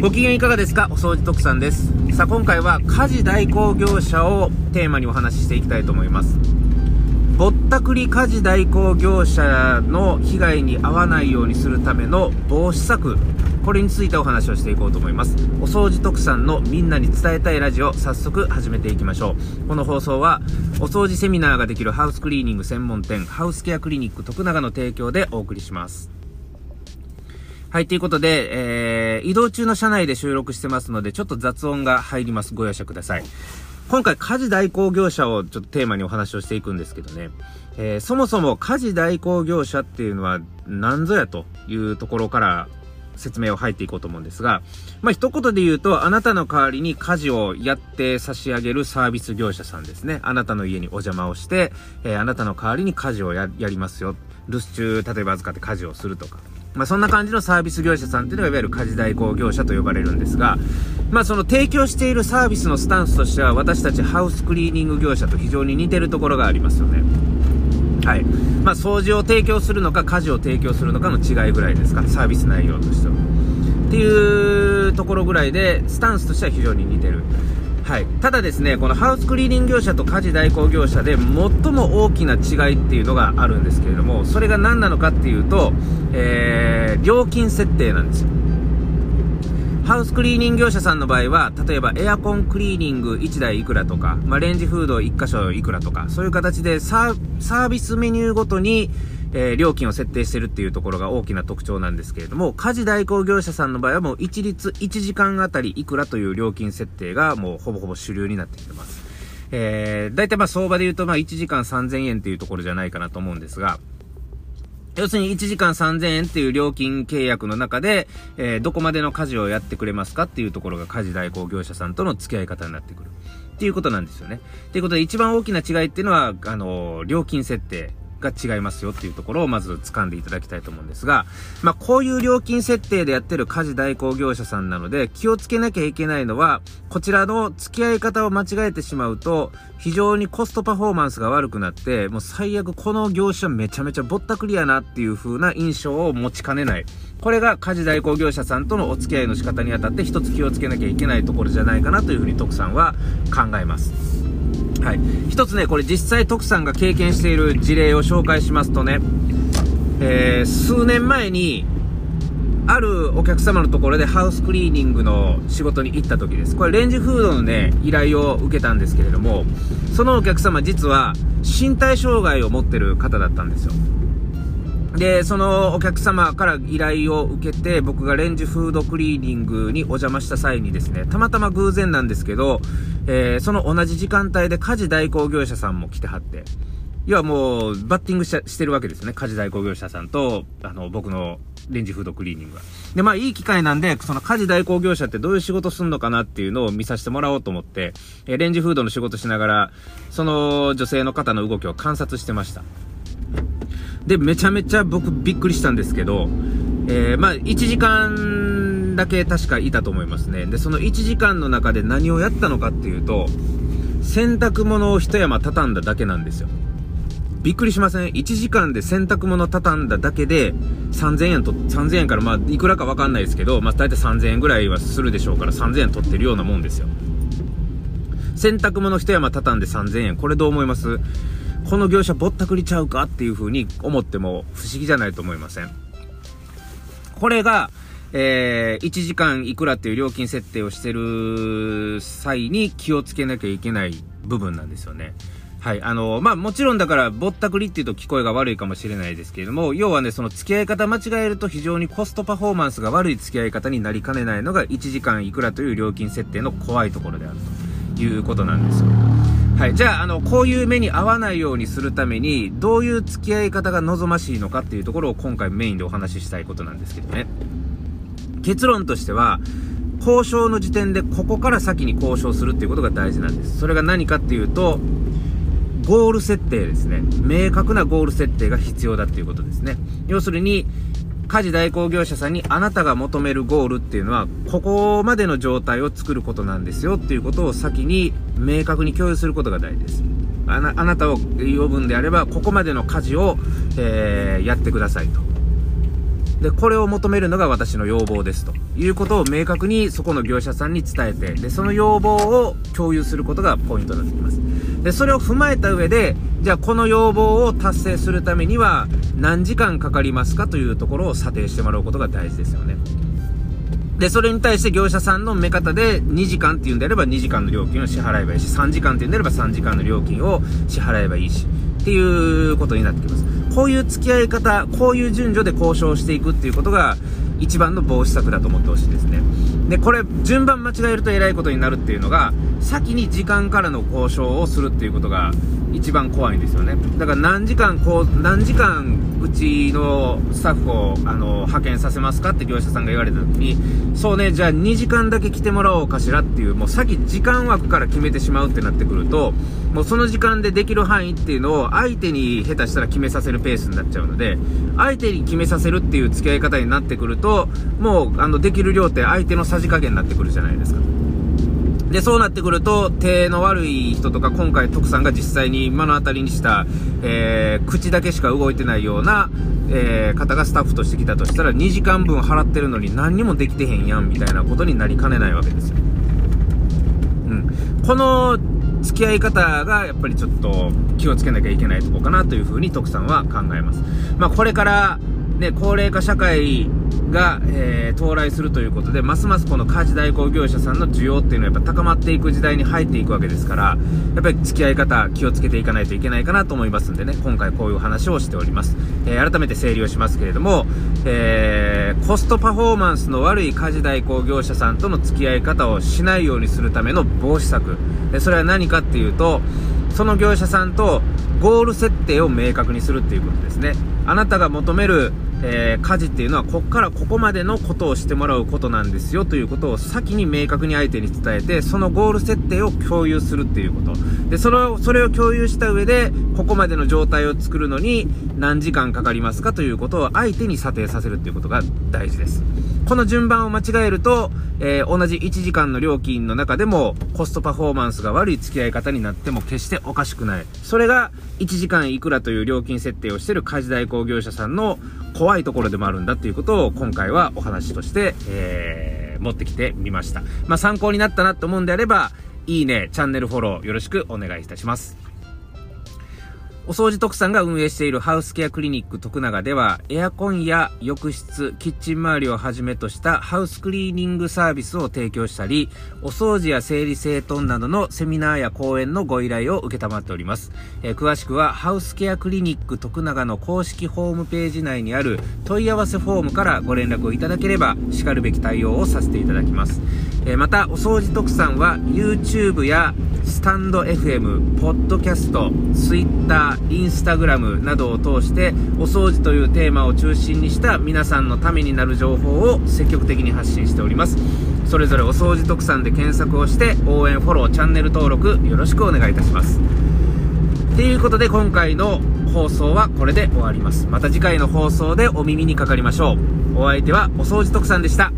ご機嫌いかがですか？お掃除特産です。さあ今回は家事代行業者をテーマにお話ししていきたいと思います。ぼったくり家事代行業者の被害に遭わないようにするための防止策、これについてお話をしていこうと思います。お掃除特産のみんなに伝えたいラジオ、早速始めていきましょう。この放送は、お掃除セミナーができるハウスクリーニング専門店、ハウスケアクリニック徳永の提供でお送りします。はい、ということで、えー、移動中の車内で収録してますので、ちょっと雑音が入ります。ご容赦ください。今回、家事代行業者をちょっとテーマにお話をしていくんですけどね、えー、そもそも家事代行業者っていうのは何ぞやというところから説明を入っていこうと思うんですが、まあ、一言で言うと、あなたの代わりに家事をやって差し上げるサービス業者さんですね。あなたの家にお邪魔をして、えー、あなたの代わりに家事をやりますよ。留守中、例えば預かって家事をするとか。まあ、そんな感じのサービス業者さんっていうのがいわゆる家事代行業者と呼ばれるんですが、まあ、その提供しているサービスのスタンスとしては私たちハウスクリーニング業者と非常に似てるところがありますよね。はい。まあ、掃除を提供するのか家事を提供するのかの違いぐらいですか、サービス内容としては。っていうところぐらいで、スタンスとしては非常に似てる。はい、ただですね、このハウスクリーニング業者と家事代行業者で最も大きな違いっていうのがあるんですけれども、それが何なのかっていうと、えー、料金設定なんですよ。ハウスクリーニング業者さんの場合は、例えばエアコンクリーニング1台いくらとか、まあ、レンジフード1箇所いくらとか、そういう形でサービスメニューごとに、えー、料金を設定してるっていうところが大きな特徴なんですけれども、家事代行業者さんの場合はもう一律1時間あたりいくらという料金設定がもうほぼほぼ主流になってきてます。えー、大体まあ相場で言うとまあ1時間3000円っていうところじゃないかなと思うんですが、要するに1時間3000円っていう料金契約の中で、えー、どこまでの家事をやってくれますかっていうところが家事代行業者さんとの付き合い方になってくる。っていうことなんですよね。ということで一番大きな違いっていうのは、あのー、料金設定。が違いますよっていうところをまず掴んでいただきたいと思うんですが、まあ、こういう料金設定でやってる家事代行業者さんなので、気をつけなきゃいけないのは、こちらの付き合い方を間違えてしまうと、非常にコストパフォーマンスが悪くなって、もう最悪この業者めちゃめちゃぼったくりやなっていう風な印象を持ちかねない。これが家事代行業者さんとのお付き合いの仕方にあたって一つ気をつけなきゃいけないところじゃないかなというふうに徳さんは考えます。はい。一つね、これ実際徳さんが経験している事例を紹介しますとね、えー、数年前に、あるお客様のところでハウスクリーニングの仕事に行った時です。これレンジフードのね、依頼を受けたんですけれども、そのお客様実は身体障害を持ってる方だったんですよ。で、そのお客様から依頼を受けて、僕がレンジフードクリーニングにお邪魔した際にですね、たまたま偶然なんですけど、えー、その同じ時間帯で家事代行業者さんも来てはって、要はもう、バッティングしてるわけですね。家事代行業者さんと、あの、僕のレンジフードクリーニングは。で、まあ、いい機会なんで、その家事代行業者ってどういう仕事すんのかなっていうのを見させてもらおうと思って、えレンジフードの仕事しながら、その女性の方の動きを観察してました。で、めちゃめちゃ僕びっくりしたんですけど、えー、まあ、1時間だけ確かいたと思いますね。で、その1時間の中で何をやったのかっていうと、洗濯物を一山畳んだだけなんですよ。びっくりしません ?1 時間で洗濯物畳んだだけで3000円と、3000円からまあいくらかわかんないですけど、まあ大体3000円ぐらいはするでしょうから3000円取ってるようなもんですよ。洗濯物一山畳んで3000円。これどう思います？この業者ぼったくりちゃうか？っていう風に思っても不思議じゃないと思いません。これが、えー、1時間いくらっていう料金設定をしてる際に気をつけなきゃいけない部分なんですよね。はい。あの、まあ、もちろんだから、ぼったくりっていうと聞こえが悪いかもしれないですけれども、要はね、その付き合い方間違えると非常にコストパフォーマンスが悪い付き合い方になりかねないのが1時間いくらという料金設定の怖いところであるということなんですよ。はい。じゃあ、あの、こういう目に合わないようにするために、どういう付き合い方が望ましいのかっていうところを今回メインでお話ししたいことなんですけどね。結論としては、交渉の時点でここから先に交渉するっていうことが大事なんです。それが何かっていうと、ゴール設定ですね。明確なゴール設定が必要だっていうことですね。要するに、家事代行業者さんにあなたが求めるゴールっていうのは、ここまでの状態を作ることなんですよっていうことを先に明確に共有することが大事です。あなたを呼ぶんであれば、ここまでの家事を、えー、やってくださいと。で、これを求めるのが私の要望ですということを明確にそこの業者さんに伝えて、で、その要望を共有することがポイントになってきます。で、それを踏まえた上で、じゃあこの要望を達成するためには何時間かかりますかというところを査定してもらうことが大事ですよね。で、それに対して業者さんの目方で2時間っていうんであれば2時間の料金を支払えばいいし、3時間っていうんであれば3時間の料金を支払えばいいし、っていうことになってきます。こういう付き合い方、こういう順序で交渉していくっていうことが、一番の防止策だと思ってほしいですね。で、これ、順番間違えるとえらいことになるっていうのが、先に時間からの交渉をするっていうことが一番怖いんですよね。だから何時間、こう、何時間うちのスタッフを、あの、派遣させますかって業者さんが言われた時に、そうね、じゃあ2時間だけ来てもらおうかしらっていう、もう先時間枠から決めてしまうってなってくると、もうその時間でできる範囲っていうのを相手に下手したら決めさせるペースになっちゃうので、相手に決めさせるっていう付き合い方になってくると、もう、あの、できる量って相手のさじ加減になってくるじゃないですか。で、そうなってくると、手の悪い人とか、今回徳さんが実際に目の当たりにした、えー、口だけしか動いてないような、えー、方がスタッフとして来たとしたら、2時間分払ってるのに何にもできてへんやん、みたいなことになりかねないわけですよ。うん。この付き合い方が、やっぱりちょっと気をつけなきゃいけないとこかなというふうに徳さんは考えます。まあ、これから、ね、高齢化社会が、えー、到来するということで、ますますこの家事代行業者さんの需要っていうのはやっぱ高まっていく時代に入っていくわけですから、やっぱり付き合い方気をつけていかないといけないかなと思いますんでね、今回こういう話をしております。えー、改めて整理をしますけれども、えー、コストパフォーマンスの悪い家事代行業者さんとの付き合い方をしないようにするための防止策。それは何かっていうと、その業者さんとゴール設定を明確にするっていうことですね。あなたが求めるえー、家事っていうのはこっからここまでのことをしてもらうことなんですよということを先に明確に相手に伝えてそのゴール設定を共有するっていうこと。でそのそれを共有した上でここまでの状態を作るのに何時間かかりますかということを相手に査定させるっていうことが大事です。この順番を間違えると、えー、同じ1時間の料金の中でもコストパフォーマンスが悪い付き合い方になっても決しておかしくないそれが1時間いくらという料金設定をしている家事代行業者さんの怖いところでもあるんだっていうことを今回はお話として、えー、持ってきてみました。まあ、参考になったなと思うんであれば、いいね、チャンネルフォローよろしくお願いいたします。お掃除特産が運営しているハウスケアクリニック徳永では、エアコンや浴室、キッチン周りをはじめとしたハウスクリーニングサービスを提供したり、お掃除や整理整頓などのセミナーや講演のご依頼を受けたまっております。えー、詳しくは、ハウスケアクリニック徳永の公式ホームページ内にある問い合わせフォームからご連絡をいただければ、叱るべき対応をさせていただきます。えー、また、お掃除特産は YouTube やスタンド FM、ポッドキャスト、Twitter、インスタグラムなどを通してお掃除というテーマを中心にした皆さんのためになる情報を積極的に発信しております。それぞれお掃除特産で検索をして応援フォローチャンネル登録よろしくお願いいたします。ということで今回の放送はこれで終わります。また次回の放送でお耳にかかりましょう。お相手はお掃除特産でした。